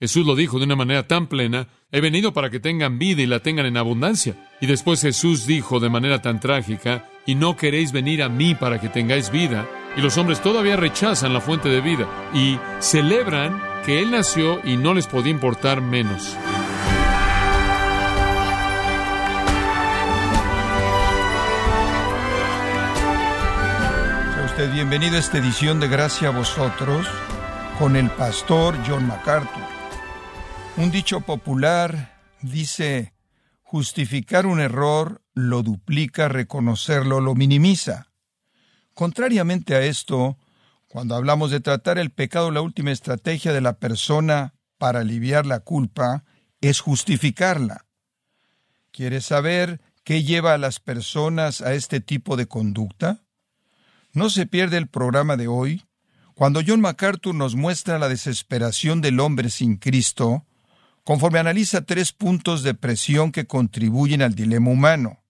Jesús lo dijo de una manera tan plena, he venido para que tengan vida y la tengan en abundancia. Y después Jesús dijo de manera tan trágica, y no queréis venir a mí para que tengáis vida. Y los hombres todavía rechazan la fuente de vida y celebran que Él nació y no les podía importar menos. Sea usted bienvenido a esta edición de Gracia a vosotros con el pastor John MacArthur. Un dicho popular dice, justificar un error lo duplica, reconocerlo lo minimiza. Contrariamente a esto, cuando hablamos de tratar el pecado, la última estrategia de la persona para aliviar la culpa es justificarla. ¿Quieres saber qué lleva a las personas a este tipo de conducta? No se pierde el programa de hoy, cuando John MacArthur nos muestra la desesperación del hombre sin Cristo, conforme analiza tres puntos de presión que contribuyen al dilema humano.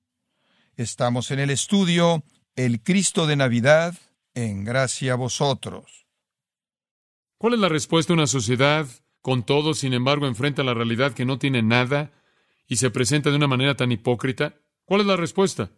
Estamos en el estudio El Cristo de Navidad, en gracia a vosotros. ¿Cuál es la respuesta de una sociedad con todo, sin embargo, enfrenta la realidad que no tiene nada y se presenta de una manera tan hipócrita? ¿Cuál es la respuesta?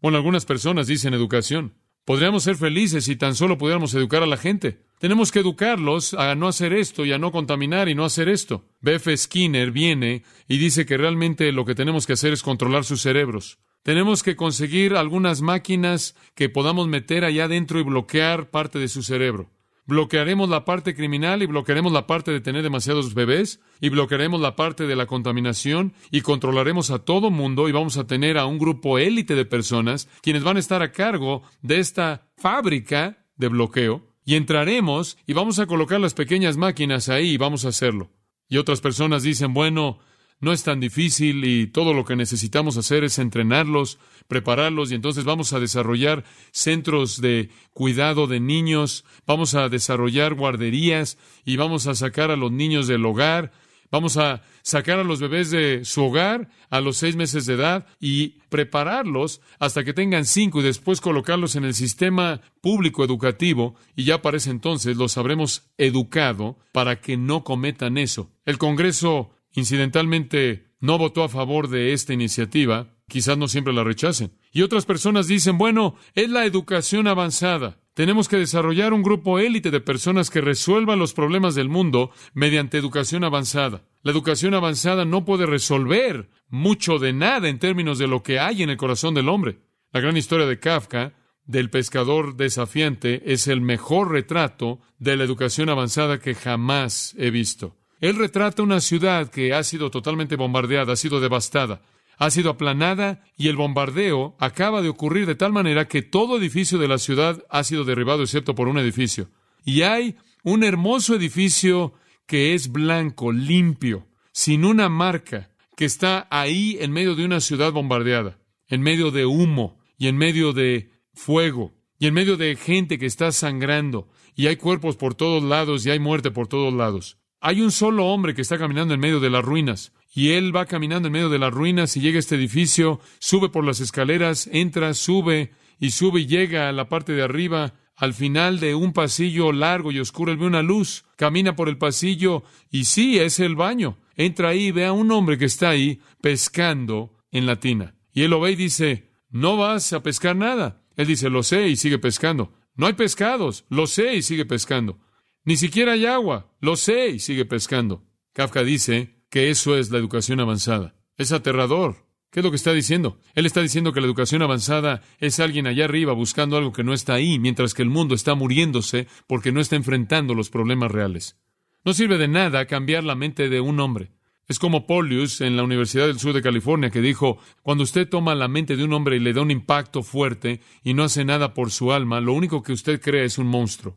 Bueno, algunas personas dicen educación. Podríamos ser felices si tan solo pudiéramos educar a la gente. Tenemos que educarlos a no hacer esto y a no contaminar y no hacer esto. B.F. Skinner viene y dice que realmente lo que tenemos que hacer es controlar sus cerebros. Tenemos que conseguir algunas máquinas que podamos meter allá adentro y bloquear parte de su cerebro. Bloquearemos la parte criminal y bloquearemos la parte de tener demasiados bebés y bloquearemos la parte de la contaminación y controlaremos a todo mundo y vamos a tener a un grupo élite de personas quienes van a estar a cargo de esta fábrica de bloqueo y entraremos y vamos a colocar las pequeñas máquinas ahí y vamos a hacerlo. Y otras personas dicen, bueno, no es tan difícil y todo lo que necesitamos hacer es entrenarlos, prepararlos y entonces vamos a desarrollar centros de cuidado de niños, vamos a desarrollar guarderías y vamos a sacar a los niños del hogar, vamos a sacar a los bebés de su hogar a los seis meses de edad y prepararlos hasta que tengan cinco y después colocarlos en el sistema público educativo y ya para ese entonces los habremos educado para que no cometan eso. El Congreso incidentalmente no votó a favor de esta iniciativa, quizás no siempre la rechacen. Y otras personas dicen, bueno, es la educación avanzada. Tenemos que desarrollar un grupo élite de personas que resuelvan los problemas del mundo mediante educación avanzada. La educación avanzada no puede resolver mucho de nada en términos de lo que hay en el corazón del hombre. La gran historia de Kafka, del pescador desafiante, es el mejor retrato de la educación avanzada que jamás he visto. Él retrata una ciudad que ha sido totalmente bombardeada, ha sido devastada, ha sido aplanada y el bombardeo acaba de ocurrir de tal manera que todo edificio de la ciudad ha sido derribado excepto por un edificio. Y hay un hermoso edificio que es blanco, limpio, sin una marca, que está ahí en medio de una ciudad bombardeada, en medio de humo y en medio de fuego y en medio de gente que está sangrando y hay cuerpos por todos lados y hay muerte por todos lados. Hay un solo hombre que está caminando en medio de las ruinas, y él va caminando en medio de las ruinas y llega a este edificio, sube por las escaleras, entra, sube y sube y llega a la parte de arriba. Al final de un pasillo largo y oscuro, él ve una luz, camina por el pasillo y sí, es el baño. Entra ahí y ve a un hombre que está ahí pescando en la tina. Y él lo ve y dice, no vas a pescar nada. Él dice, lo sé y sigue pescando. No hay pescados, lo sé y sigue pescando. Ni siquiera hay agua. Lo sé y sigue pescando. Kafka dice que eso es la educación avanzada. Es aterrador. ¿Qué es lo que está diciendo? Él está diciendo que la educación avanzada es alguien allá arriba buscando algo que no está ahí, mientras que el mundo está muriéndose porque no está enfrentando los problemas reales. No sirve de nada cambiar la mente de un hombre. Es como Polius en la Universidad del Sur de California que dijo, cuando usted toma la mente de un hombre y le da un impacto fuerte y no hace nada por su alma, lo único que usted crea es un monstruo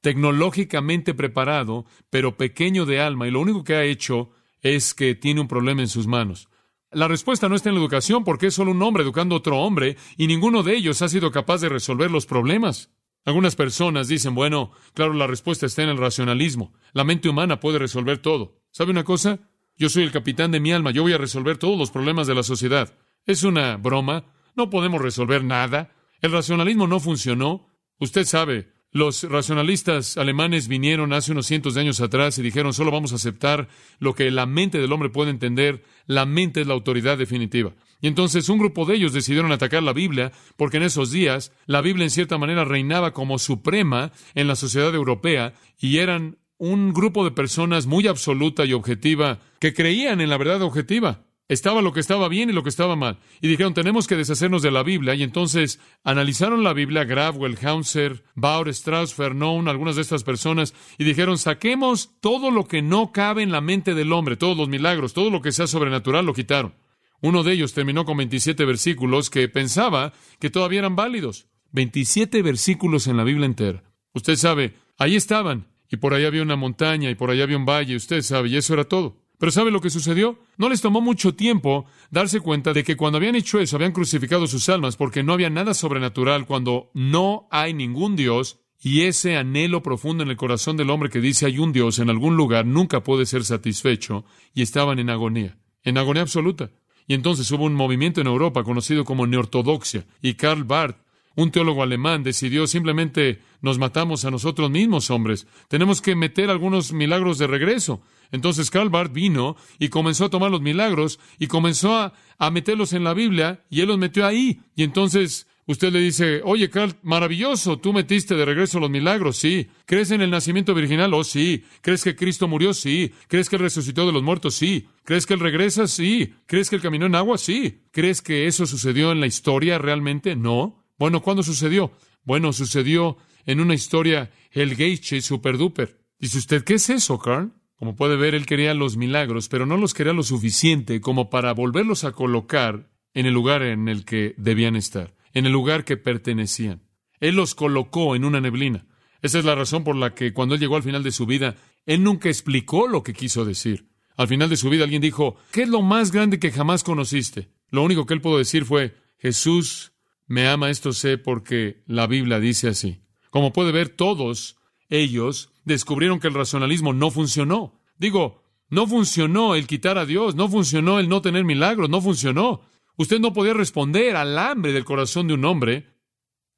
tecnológicamente preparado, pero pequeño de alma, y lo único que ha hecho es que tiene un problema en sus manos. La respuesta no está en la educación porque es solo un hombre educando a otro hombre y ninguno de ellos ha sido capaz de resolver los problemas. Algunas personas dicen, bueno, claro, la respuesta está en el racionalismo. La mente humana puede resolver todo. ¿Sabe una cosa? Yo soy el capitán de mi alma, yo voy a resolver todos los problemas de la sociedad. Es una broma, no podemos resolver nada. El racionalismo no funcionó. Usted sabe, Los racionalistas alemanes vinieron hace unos cientos de años atrás y dijeron solo vamos a aceptar lo que la mente del hombre puede entender, la mente es la autoridad definitiva. Y entonces un grupo de ellos decidieron atacar la Biblia porque en esos días la Biblia en cierta manera reinaba como suprema en la sociedad europea y eran un grupo de personas muy absoluta y objetiva que creían en la verdad objetiva. Estaba lo que estaba bien y lo que estaba mal. Y dijeron, tenemos que deshacernos de la Biblia. Y entonces analizaron la Biblia, Graf, Wellhauser, Bauer, Strauss, Vernon, algunas de estas personas, y dijeron, saquemos todo lo que no cabe en la mente del hombre, todos los milagros, todo lo que sea sobrenatural, lo quitaron. Uno de ellos terminó con 27 versículos que pensaba que todavía eran válidos. 27 versículos en la Biblia entera. Usted sabe, ahí estaban, y por allá había una montaña, y por allá había un valle, usted sabe, y eso era todo. Pero ¿sabe lo que sucedió? No les tomó mucho tiempo darse cuenta de que cuando habían hecho eso habían crucificado sus almas porque no había nada sobrenatural cuando no hay ningún Dios y ese anhelo profundo en el corazón del hombre que dice hay un Dios en algún lugar nunca puede ser satisfecho y estaban en agonía, en agonía absoluta. Y entonces hubo un movimiento en Europa conocido como neortodoxia y Karl Barth un teólogo alemán decidió simplemente nos matamos a nosotros mismos, hombres. Tenemos que meter algunos milagros de regreso. Entonces Karl Barth vino y comenzó a tomar los milagros y comenzó a, meterlos en la Biblia y él los metió ahí. Y entonces usted le dice, oye Carl, maravilloso, tú metiste de regreso los milagros, sí. ¿Crees en el nacimiento virginal? Oh, sí. ¿Crees que Cristo murió? Sí. ¿Crees que Él resucitó de los muertos? Sí. ¿Crees que Él regresa? Sí. ¿Crees que Él caminó en agua? Sí. ¿Crees que eso sucedió en la historia realmente? No. Bueno, ¿cuándo sucedió? Bueno, sucedió en una historia el Geische super duper. Dice usted, ¿qué es eso, Carl? Como puede ver, él quería los milagros, pero no los quería lo suficiente como para volverlos a colocar en el lugar en el que debían estar, en el lugar que pertenecían. Él los colocó en una neblina. Esa es la razón por la que cuando él llegó al final de su vida, él nunca explicó lo que quiso decir. Al final de su vida alguien dijo, ¿qué es lo más grande que jamás conociste? Lo único que él pudo decir fue, Jesús me ama, esto sé porque la Biblia dice así. Como puede ver, todos ellos descubrieron que el racionalismo no funcionó. Digo, no funcionó el quitar a Dios, no funcionó el no tener milagros, no funcionó. Usted no podía responder al hambre del corazón de un hombre,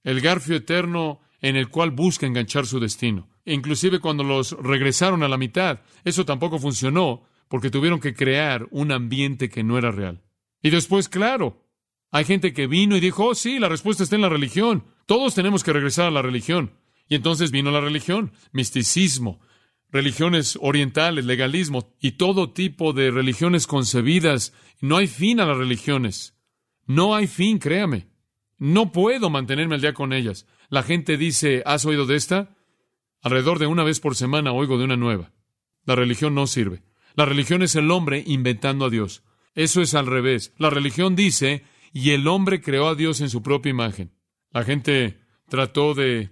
el garfio eterno en el cual busca enganchar su destino. Inclusive cuando los regresaron a la mitad, eso tampoco funcionó porque tuvieron que crear un ambiente que no era real. Y después, claro, hay gente que vino y dijo, oh sí, la respuesta está en la religión. Todos tenemos que regresar a la religión. Y entonces vino la religión, misticismo, religiones orientales, legalismo y todo tipo de religiones concebidas. No hay fin a las religiones. No hay fin, créame. No puedo mantenerme al día con ellas. La gente dice, ¿has oído de esta? Alrededor de una vez por semana oigo de una nueva. La religión no sirve. La religión es el hombre inventando a Dios. Eso es al revés. La religión dice, y el hombre creó a Dios en su propia imagen. La gente trató de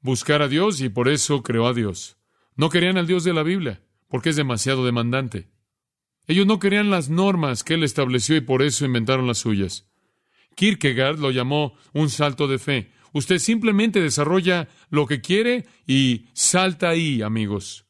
buscar a Dios y por eso creó a Dios. No querían al Dios de la Biblia, porque es demasiado demandante. Ellos no querían las normas que él estableció y por eso inventaron las suyas. Kierkegaard lo llamó un salto de fe. Usted simplemente desarrolla lo que quiere y salta ahí, amigos.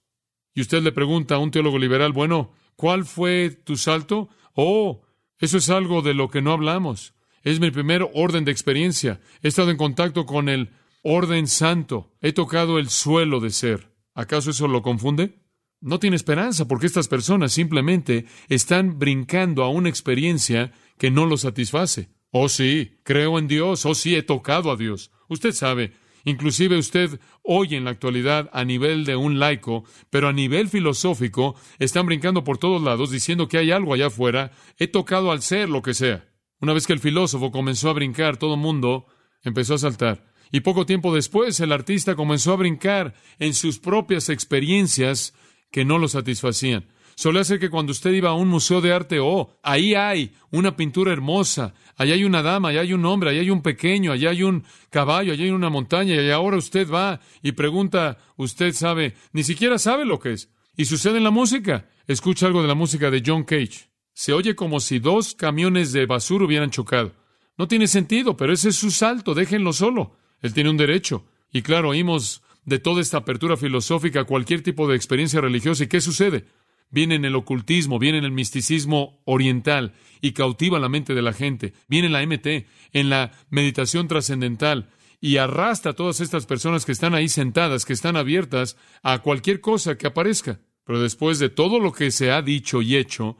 Y usted le pregunta a un teólogo liberal, bueno, ¿cuál fue tu salto? Oh, eso es algo de lo que no hablamos. Es mi primer orden de experiencia. He estado en contacto con el orden santo. He tocado el suelo de ser. ¿Acaso eso lo confunde? No tiene esperanza porque estas personas simplemente están brincando a una experiencia que no lo satisface. Oh sí, creo en Dios. Oh sí, he tocado a Dios. Usted sabe, inclusive usted oye en la actualidad a nivel de un laico, pero a nivel filosófico están brincando por todos lados diciendo que hay algo allá afuera. He tocado al ser lo que sea. Una vez que el filósofo comenzó a brincar, todo el mundo empezó a saltar. Y poco tiempo después el artista comenzó a brincar en sus propias experiencias que no lo satisfacían. Solía ser que cuando usted iba a un museo de arte, oh, ahí hay una pintura hermosa, allá hay una dama, allá hay un hombre, allá hay un pequeño, allá hay un caballo, allá hay una montaña, y ahora usted va y pregunta, usted sabe, ni siquiera sabe lo que es. Y sucede en la música. Escucha algo de la música de John Cage. Se oye como si dos camiones de basura hubieran chocado. No tiene sentido, pero ese es su salto, déjenlo solo. Él tiene un derecho. Y claro, oímos de toda esta apertura filosófica cualquier tipo de experiencia religiosa. ¿Y qué sucede? Viene en el ocultismo, viene en el misticismo oriental y cautiva la mente de la gente. Viene en la MT, en la meditación trascendental y arrastra a todas estas personas que están ahí sentadas, que están abiertas a cualquier cosa que aparezca. Pero después de todo lo que se ha dicho y hecho,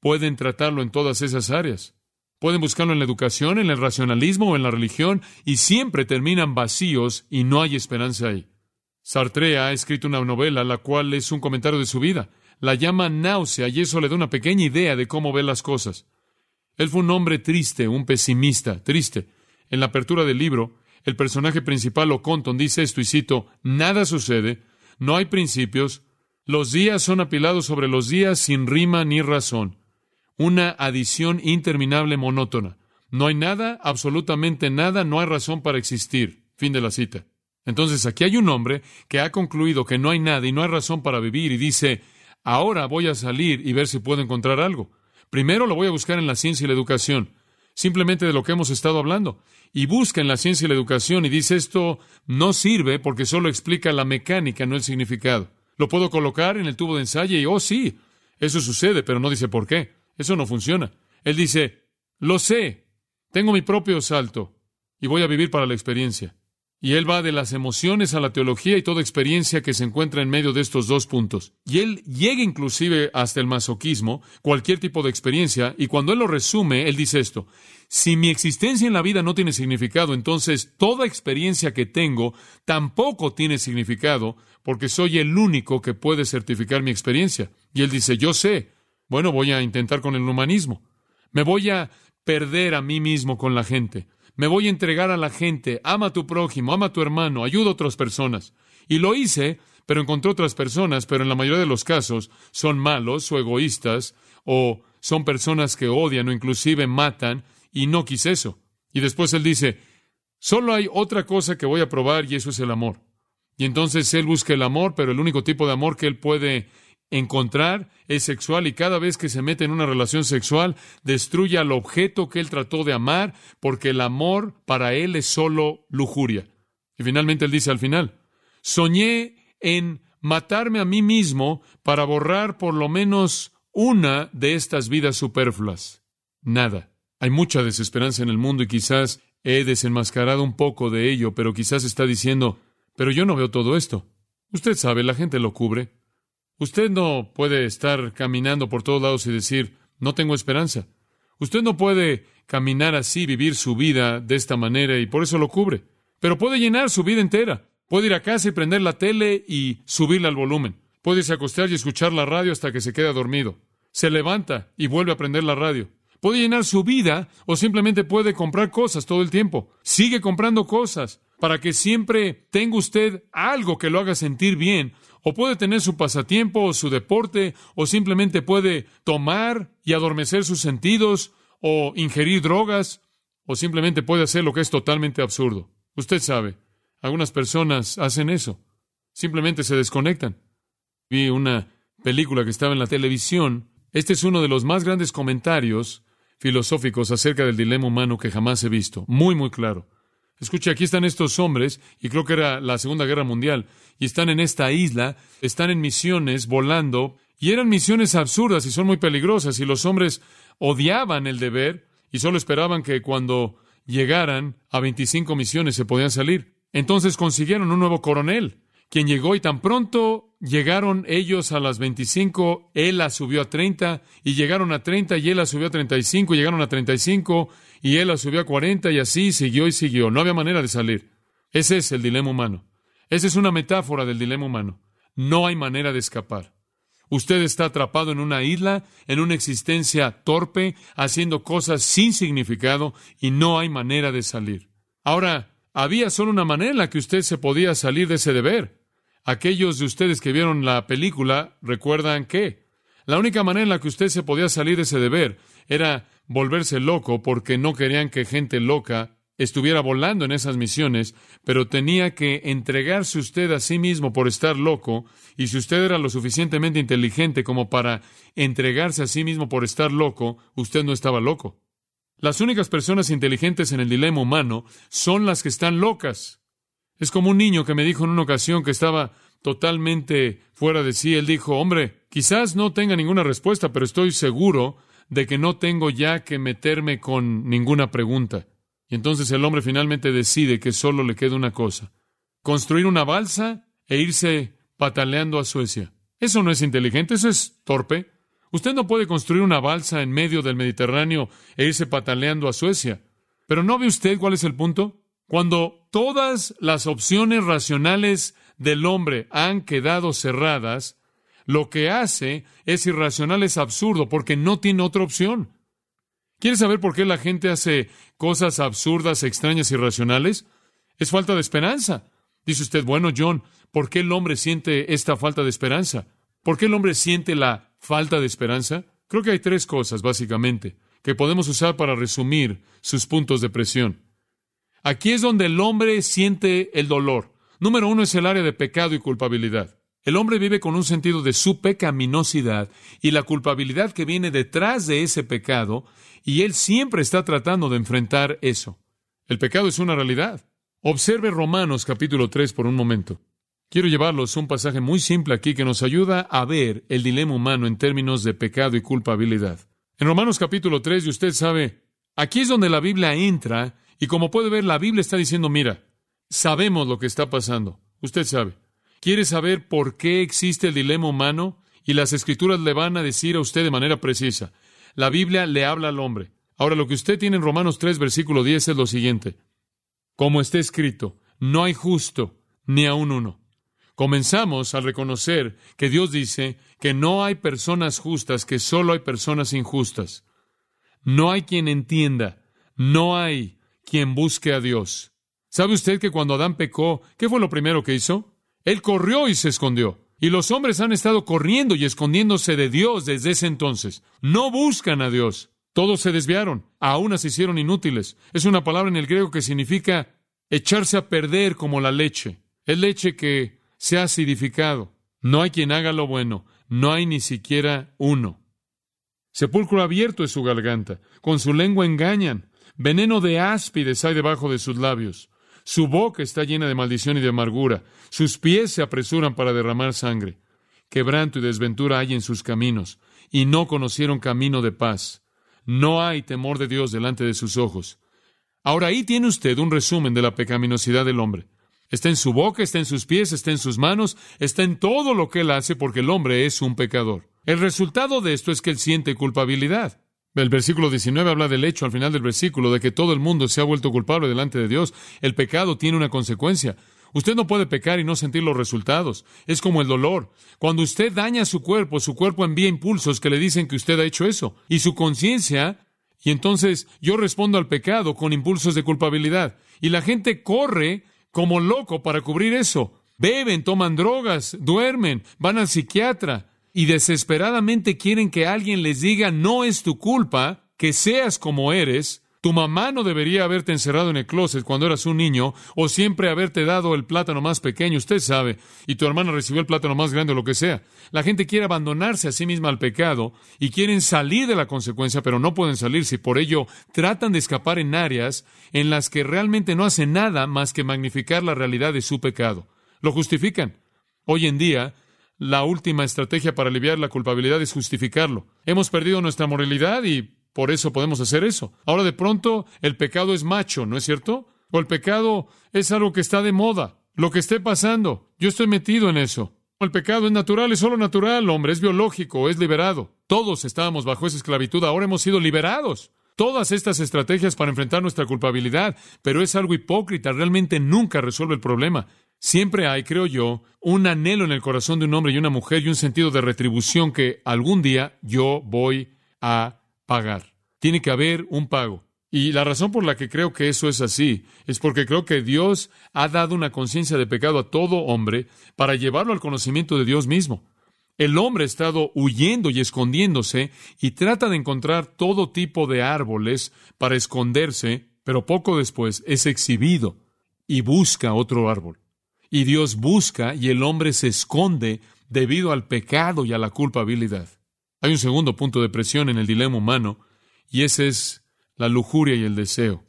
pueden tratarlo en todas esas áreas. Pueden buscarlo en la educación, en el racionalismo o en la religión, y siempre terminan vacíos y no hay esperanza ahí. Sartre ha escrito una novela, la cual es un comentario de su vida. La llama Náusea, y eso le da una pequeña idea de cómo ve las cosas. Él fue un hombre triste, un pesimista, triste. En la apertura del libro, el personaje principal, Oconton, dice esto, y cito, Nada sucede, no hay principios, los días son apilados sobre los días sin rima ni razón, una adición interminable monótona. No hay nada, absolutamente nada, no hay razón para existir. Fin de la cita. Entonces aquí hay un hombre que ha concluido que no hay nada y no hay razón para vivir y dice, ahora voy a salir y ver si puedo encontrar algo. Primero lo voy a buscar en la ciencia y la educación, simplemente de lo que hemos estado hablando. Y busca en la ciencia y la educación y dice esto no sirve porque solo explica la mecánica, no el significado. Lo puedo colocar en el tubo de ensayo y, oh sí, eso sucede, pero no dice por qué. Eso no funciona. Él dice, lo sé, tengo mi propio salto y voy a vivir para la experiencia. Y él va de las emociones a la teología y toda experiencia que se encuentra en medio de estos dos puntos. Y él llega inclusive hasta el masoquismo, cualquier tipo de experiencia, y cuando él lo resume, él dice esto, si mi existencia en la vida no tiene significado, entonces toda experiencia que tengo tampoco tiene significado, porque soy el único que puede certificar mi experiencia. Y él dice, yo sé, bueno, voy a intentar con el humanismo. Me voy a perder a mí mismo con la gente. Me voy a entregar a la gente. Ama a tu prójimo, ama a tu hermano, ayuda a otras personas. Y lo hice, pero encontré otras personas, pero en la mayoría de los casos son malos o egoístas, o son personas que odian o inclusive matan, y no quise eso. Y después él dice, solo hay otra cosa que voy a probar y eso es el amor. Y entonces él busca el amor, pero el único tipo de amor que él puede encontrar es sexual y cada vez que se mete en una relación sexual destruye al objeto que él trató de amar porque el amor para él es solo lujuria. Y finalmente él dice al final, soñé en matarme a mí mismo para borrar por lo menos una de estas vidas superfluas. Nada. Hay mucha desesperanza en el mundo y quizás he desenmascarado un poco de ello, pero quizás está diciendo, pero yo no veo todo esto. Usted sabe, la gente lo cubre. Usted no puede estar caminando por todos lados y decir, no tengo esperanza. Usted no puede caminar así, vivir su vida de esta manera y por eso lo cubre. Pero puede llenar su vida entera. Puede ir a casa y prender la tele y subirla al volumen. Puede irse a acostar y escuchar la radio hasta que se queda dormido. Se levanta y vuelve a prender la radio. Puede llenar su vida o simplemente puede comprar cosas todo el tiempo. Sigue comprando cosas para que siempre tenga usted algo que lo haga sentir bien o puede tener su pasatiempo o su deporte, o simplemente puede tomar y adormecer sus sentidos, o ingerir drogas, o simplemente puede hacer lo que es totalmente absurdo. Usted sabe, algunas personas hacen eso. Simplemente se desconectan. Vi una película que estaba en la televisión. Este es uno de los más grandes comentarios filosóficos acerca del dilema humano que jamás he visto. Muy, muy claro. Escuche, aquí están estos hombres, y creo que era la Segunda Guerra Mundial, y están en esta isla, están en misiones, volando, y eran misiones absurdas y son muy peligrosas, y los hombres odiaban el deber y solo esperaban que cuando llegaran a 25 misiones se podían salir. Entonces consiguieron un nuevo coronel, quien llegó y tan pronto llegaron ellos a las 25, él la subió a 30, y llegaron a 30 y él la subió a 35, y llegaron a 35 y él la subió a 40 y así siguió y siguió. No había manera de salir. Ese es el dilema humano. Esa es una metáfora del dilema humano. No hay manera de escapar. Usted está atrapado en una isla, en una existencia torpe, haciendo cosas sin significado y no hay manera de salir. Ahora, había solo una manera en la que usted se podía salir de ese deber. Aquellos de ustedes que vieron la película recuerdan que la única manera en la que usted se podía salir de ese deber era volverse loco porque no querían que gente loca estuviera volando en esas misiones, pero tenía que entregarse usted a sí mismo por estar loco, y si usted era lo suficientemente inteligente como para entregarse a sí mismo por estar loco, usted no estaba loco. Las únicas personas inteligentes en el dilema humano son las que están locas. Es como un niño que me dijo en una ocasión que estaba totalmente fuera de sí. Él dijo, hombre, quizás no tenga ninguna respuesta, pero estoy seguro de que no tengo ya que meterme con ninguna pregunta. Y entonces el hombre finalmente decide que solo le queda una cosa, construir una balsa e irse pataleando a Suecia. Eso no es inteligente, eso es torpe. Usted no puede construir una balsa en medio del Mediterráneo e irse pataleando a Suecia. Pero ¿no ve usted cuál es el punto? Cuando todas las opciones racionales del hombre han quedado cerradas, lo que hace es irracional, es absurdo, porque no tiene otra opción. ¿Quiere saber por qué la gente hace cosas absurdas, extrañas, irracionales? Es falta de esperanza. Dice usted, bueno, John, ¿por qué el hombre siente esta falta de esperanza? ¿Por qué el hombre siente la falta de esperanza? Creo que hay tres cosas, básicamente, que podemos usar para resumir sus puntos de presión. Aquí es donde el hombre siente el dolor. Número uno es el área de pecado y culpabilidad. El hombre vive con un sentido de su pecaminosidad y la culpabilidad que viene detrás de ese pecado, y él siempre está tratando de enfrentar eso. El pecado es una realidad. Observe Romanos capítulo 3 por un momento. Quiero llevarlos un pasaje muy simple aquí que nos ayuda a ver el dilema humano en términos de pecado y culpabilidad. En Romanos capítulo 3, y usted sabe, aquí es donde la Biblia entra, y como puede ver, la Biblia está diciendo, mira, sabemos lo que está pasando. Usted sabe. ¿Quiere saber por qué existe el dilema humano? Y las escrituras le van a decir a usted de manera precisa. La Biblia le habla al hombre. Ahora, lo que usted tiene en Romanos 3, versículo 10 es lo siguiente. Como está escrito, no hay justo ni aun uno. Comenzamos al reconocer que Dios dice que no hay personas justas, que solo hay personas injustas. No hay quien entienda, no hay quien busque a Dios. ¿Sabe usted que cuando Adán pecó, qué fue lo primero que hizo? Él corrió y se escondió. Y los hombres han estado corriendo y escondiéndose de Dios desde ese entonces. No buscan a Dios. Todos se desviaron, aún se hicieron inútiles. Es una palabra en el griego que significa echarse a perder como la leche. Es leche que se ha acidificado. No hay quien haga lo bueno, no hay ni siquiera uno. Sepulcro abierto es su garganta, con su lengua engañan, veneno de áspides hay debajo de sus labios. Su boca está llena de maldición y de amargura. Sus pies se apresuran para derramar sangre. Quebranto y desventura hay en sus caminos, y no conocieron camino de paz. No hay temor de Dios delante de sus ojos. Ahora ahí tiene usted un resumen de la pecaminosidad del hombre. Está en su boca, está en sus pies, está en sus manos, está en todo lo que él hace porque el hombre es un pecador. El resultado de esto es que él siente culpabilidad. El versículo 19 habla del hecho al final del versículo de que todo el mundo se ha vuelto culpable delante de Dios. El pecado tiene una consecuencia. Usted no puede pecar y no sentir los resultados. Es como el dolor. Cuando usted daña su cuerpo, su cuerpo envía impulsos que le dicen que usted ha hecho eso. Y su conciencia, y entonces yo respondo al pecado con impulsos de culpabilidad. Y la gente corre como loco para cubrir eso. Beben, toman drogas, duermen, van al psiquiatra y desesperadamente quieren que alguien les diga no es tu culpa que seas como eres. Tu mamá no debería haberte encerrado en el closet cuando eras un niño o siempre haberte dado el plátano más pequeño, usted sabe, y tu hermana recibió el plátano más grande o lo que sea. La gente quiere abandonarse a sí misma al pecado y quieren salir de la consecuencia, pero no pueden salirse y por ello tratan de escapar en áreas en las que realmente no hacen nada más que magnificar la realidad de su pecado. Lo justifican. Hoy en día, la última estrategia para aliviar la culpabilidad es justificarlo. Hemos perdido nuestra moralidad y por eso podemos hacer eso. Ahora de pronto el pecado es macho, ¿no es cierto? O el pecado es algo que está de moda. Lo que esté pasando, yo estoy metido en eso. El pecado es natural, es solo natural, hombre, es biológico, es liberado. Todos estábamos bajo esa esclavitud, ahora hemos sido liberados. Todas estas estrategias para enfrentar nuestra culpabilidad, pero es algo hipócrita, realmente nunca resuelve el problema. Siempre hay, creo yo, un anhelo en el corazón de un hombre y una mujer y un sentido de retribución que algún día yo voy a pagar. Tiene que haber un pago. Y la razón por la que creo que eso es así es porque creo que Dios ha dado una conciencia de pecado a todo hombre para llevarlo al conocimiento de Dios mismo. El hombre ha estado huyendo y escondiéndose y trata de encontrar todo tipo de árboles para esconderse, pero poco después es exhibido y busca otro árbol. Y Dios busca y el hombre se esconde debido al pecado y a la culpabilidad. Hay un segundo punto de presión en el dilema humano, y ese es la lujuria y el deseo.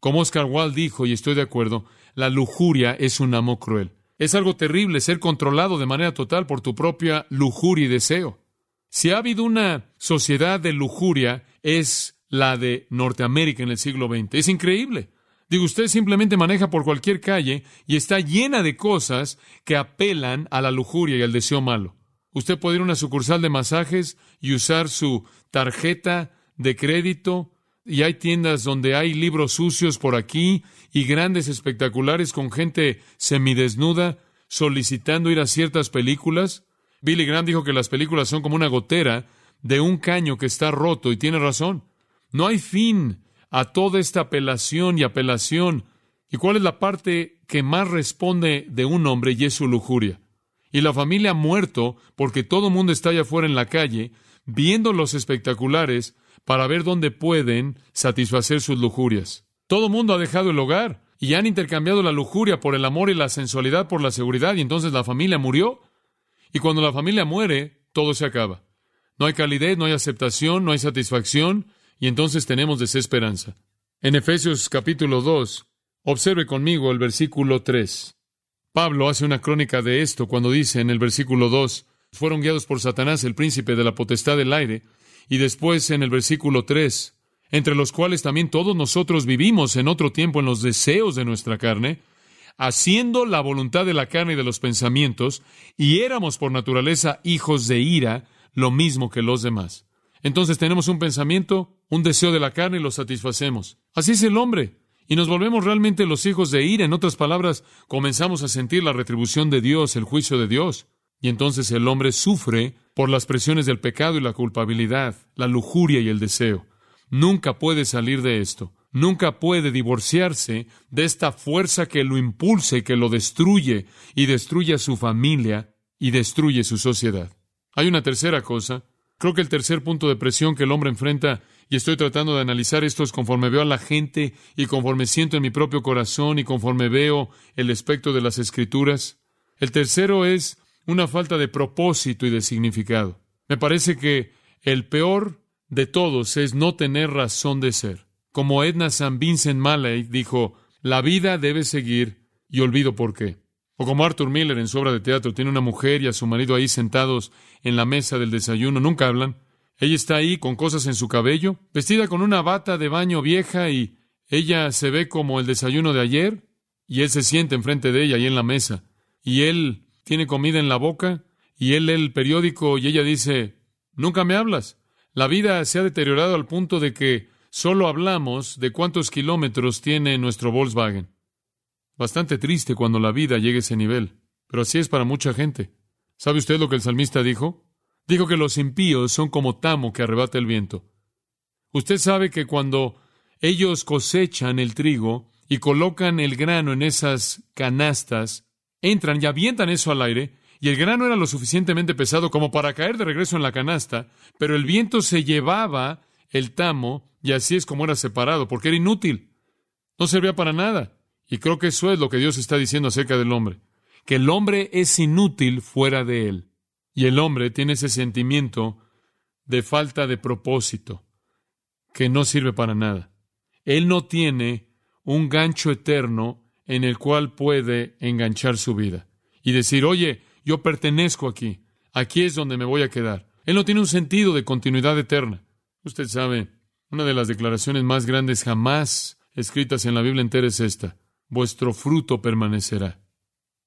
Como Oscar Wilde dijo, y estoy de acuerdo, la lujuria es un amo cruel. Es algo terrible ser controlado de manera total por tu propia lujuria y deseo. Si ha habido una sociedad de lujuria, es la de Norteamérica en el siglo XX. Es increíble. Digo, usted simplemente maneja por cualquier calle y está llena de cosas que apelan a la lujuria y al deseo malo. Usted puede ir a una sucursal de masajes y usar su tarjeta de crédito y hay tiendas donde hay libros sucios por aquí y grandes espectaculares con gente semidesnuda solicitando ir a ciertas películas. Billy Graham dijo que las películas son como una gotera de un caño que está roto y tiene razón. No hay fin a toda esta apelación y apelación. ¿Y cuál es la parte que más responde de un hombre y es su lujuria? Y la familia ha muerto porque todo el mundo está allá afuera en la calle viendo los espectaculares para ver dónde pueden satisfacer sus lujurias. Todo el mundo ha dejado el hogar y han intercambiado la lujuria por el amor y la sensualidad por la seguridad y entonces la familia murió. Y cuando la familia muere, todo se acaba. No hay calidez, no hay aceptación, no hay satisfacción, y entonces tenemos desesperanza. En Efesios capítulo 2, observe conmigo el versículo 3. Pablo hace una crónica de esto cuando dice en el versículo 2, fueron guiados por Satanás, el príncipe de la potestad del aire, y después en el versículo 3, entre los cuales también todos nosotros vivimos en otro tiempo en los deseos de nuestra carne, haciendo la voluntad de la carne y de los pensamientos, y éramos por naturaleza hijos de ira, lo mismo que los demás. Entonces tenemos un pensamiento, un deseo de la carne y lo satisfacemos. Así es el hombre. Y nos volvemos realmente los hijos de ira. En otras palabras, comenzamos a sentir la retribución de Dios, el juicio de Dios. Y entonces el hombre sufre por las presiones del pecado y la culpabilidad, la lujuria y el deseo. Nunca puede salir de esto. Nunca puede divorciarse de esta fuerza que lo impulsa y que lo destruye y destruye a su familia y destruye su sociedad. Hay una tercera cosa Creo que el tercer punto de presión que el hombre enfrenta, y estoy tratando de analizar esto, es conforme veo a la gente y conforme siento en mi propio corazón y conforme veo el espectro de las escrituras. El tercero es una falta de propósito y de significado. Me parece que el peor de todos es no tener razón de ser. Como Edna St. Vincent Malay dijo, la vida debe seguir y olvido por qué. O como Arthur Miller en su obra de teatro tiene una mujer y a su marido ahí sentados en la mesa del desayuno, nunca hablan. Ella está ahí con cosas en su cabello, vestida con una bata de baño vieja y ella se ve como el desayuno de ayer y él se siente enfrente de ella ahí en la mesa y él tiene comida en la boca y él lee el periódico y ella dice, nunca me hablas. La vida se ha deteriorado al punto de que solo hablamos de cuántos kilómetros tiene nuestro Volkswagen. Bastante triste cuando la vida llegue a ese nivel, pero así es para mucha gente. ¿Sabe usted lo que el salmista dijo? Dijo que los impíos son como tamo que arrebata el viento. Usted sabe que cuando ellos cosechan el trigo y colocan el grano en esas canastas, entran y avientan eso al aire, y el grano era lo suficientemente pesado como para caer de regreso en la canasta, pero el viento se llevaba el tamo, y así es como era separado, porque era inútil. No servía para nada. Y creo que eso es lo que Dios está diciendo acerca del hombre, que el hombre es inútil fuera de él. Y el hombre tiene ese sentimiento de falta de propósito, que no sirve para nada. Él no tiene un gancho eterno en el cual puede enganchar su vida y decir, oye, yo pertenezco aquí, aquí es donde me voy a quedar. Él no tiene un sentido de continuidad eterna. Usted sabe, una de las declaraciones más grandes jamás escritas en la Biblia entera es esta vuestro fruto permanecerá.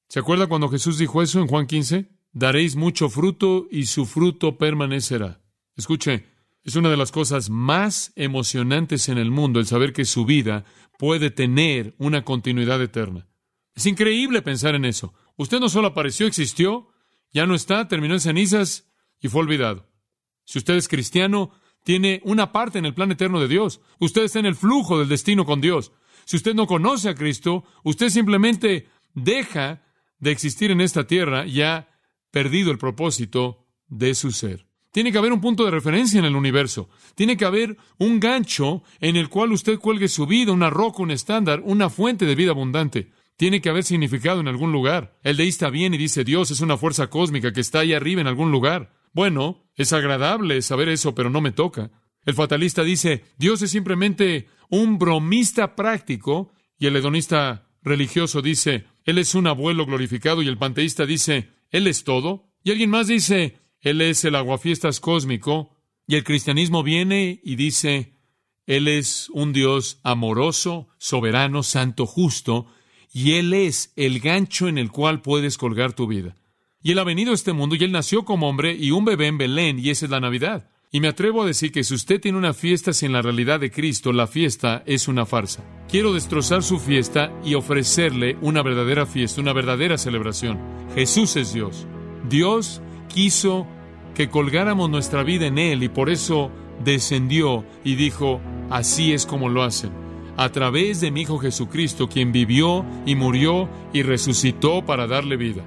¿Se acuerda cuando Jesús dijo eso en Juan 15? Daréis mucho fruto y su fruto permanecerá. Escuche, es una de las cosas más emocionantes en el mundo el saber que su vida puede tener una continuidad eterna. Es increíble pensar en eso. Usted no solo apareció, existió, ya no está, terminó en cenizas y fue olvidado. Si usted es cristiano, tiene una parte en el plan eterno de Dios. Usted está en el flujo del destino con Dios. Si usted no conoce a Cristo, usted simplemente deja de existir en esta tierra y ha perdido el propósito de su ser. Tiene que haber un punto de referencia en el universo. Tiene que haber un gancho en el cual usted cuelgue su vida, una roca, un estándar, una fuente de vida abundante. Tiene que haber significado en algún lugar. El deísta viene y dice, Dios es una fuerza cósmica que está ahí arriba en algún lugar. Bueno, es agradable saber eso, pero no me toca. El fatalista dice, Dios es simplemente un bromista práctico, y el hedonista religioso dice, Él es un abuelo glorificado, y el panteísta dice, Él es todo, y alguien más dice, Él es el aguafiestas cósmico, y el cristianismo viene y dice, Él es un Dios amoroso, soberano, santo, justo, y Él es el gancho en el cual puedes colgar tu vida. Y Él ha venido a este mundo y Él nació como hombre y un bebé en Belén, y esa es la Navidad. Y me atrevo a decir que si usted tiene una fiesta sin la realidad de Cristo, la fiesta es una farsa. Quiero destrozar su fiesta y ofrecerle una verdadera fiesta, una verdadera celebración. Jesús es Dios. Dios quiso que colgáramos nuestra vida en Él y por eso descendió y dijo, así es como lo hacen, a través de mi Hijo Jesucristo, quien vivió y murió y resucitó para darle vida.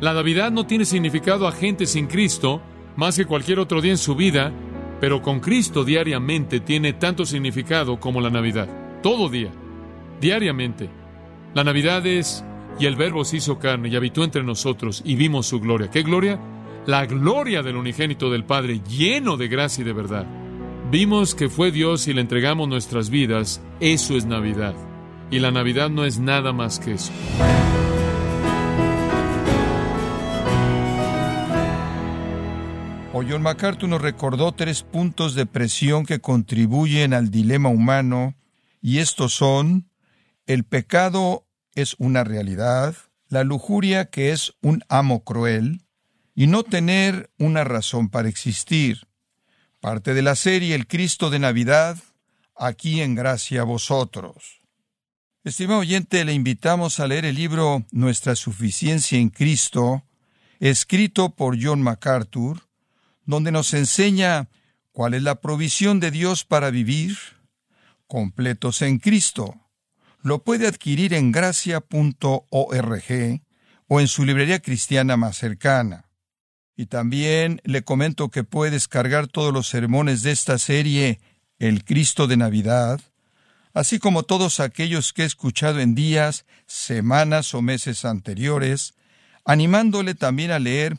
La Navidad no tiene significado a gente sin Cristo, más que cualquier otro día en su vida, pero con Cristo diariamente tiene tanto significado como la Navidad. Todo día, diariamente. La Navidad es, y el Verbo se hizo carne y habitó entre nosotros y vimos su gloria. ¿Qué gloria? La gloria del unigénito del Padre, lleno de gracia y de verdad. Vimos que fue Dios y le entregamos nuestras vidas. Eso es Navidad. Y la Navidad no es nada más que eso. John MacArthur nos recordó tres puntos de presión que contribuyen al dilema humano, y estos son el pecado es una realidad, la lujuria que es un amo cruel, y no tener una razón para existir. Parte de la serie El Cristo de Navidad, aquí en gracia a vosotros. Estimado oyente, le invitamos a leer el libro Nuestra suficiencia en Cristo, escrito por John MacArthur, donde nos enseña cuál es la provisión de Dios para vivir completos en Cristo. Lo puede adquirir en gracia.org o en su librería cristiana más cercana. Y también le comento que puede descargar todos los sermones de esta serie El Cristo de Navidad, así como todos aquellos que he escuchado en días, semanas o meses anteriores, animándole también a leer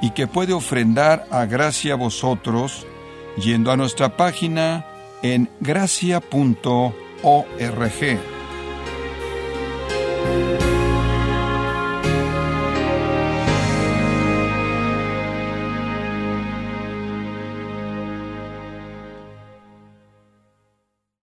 y que puede ofrendar a gracia a vosotros yendo a nuestra página en gracia.org.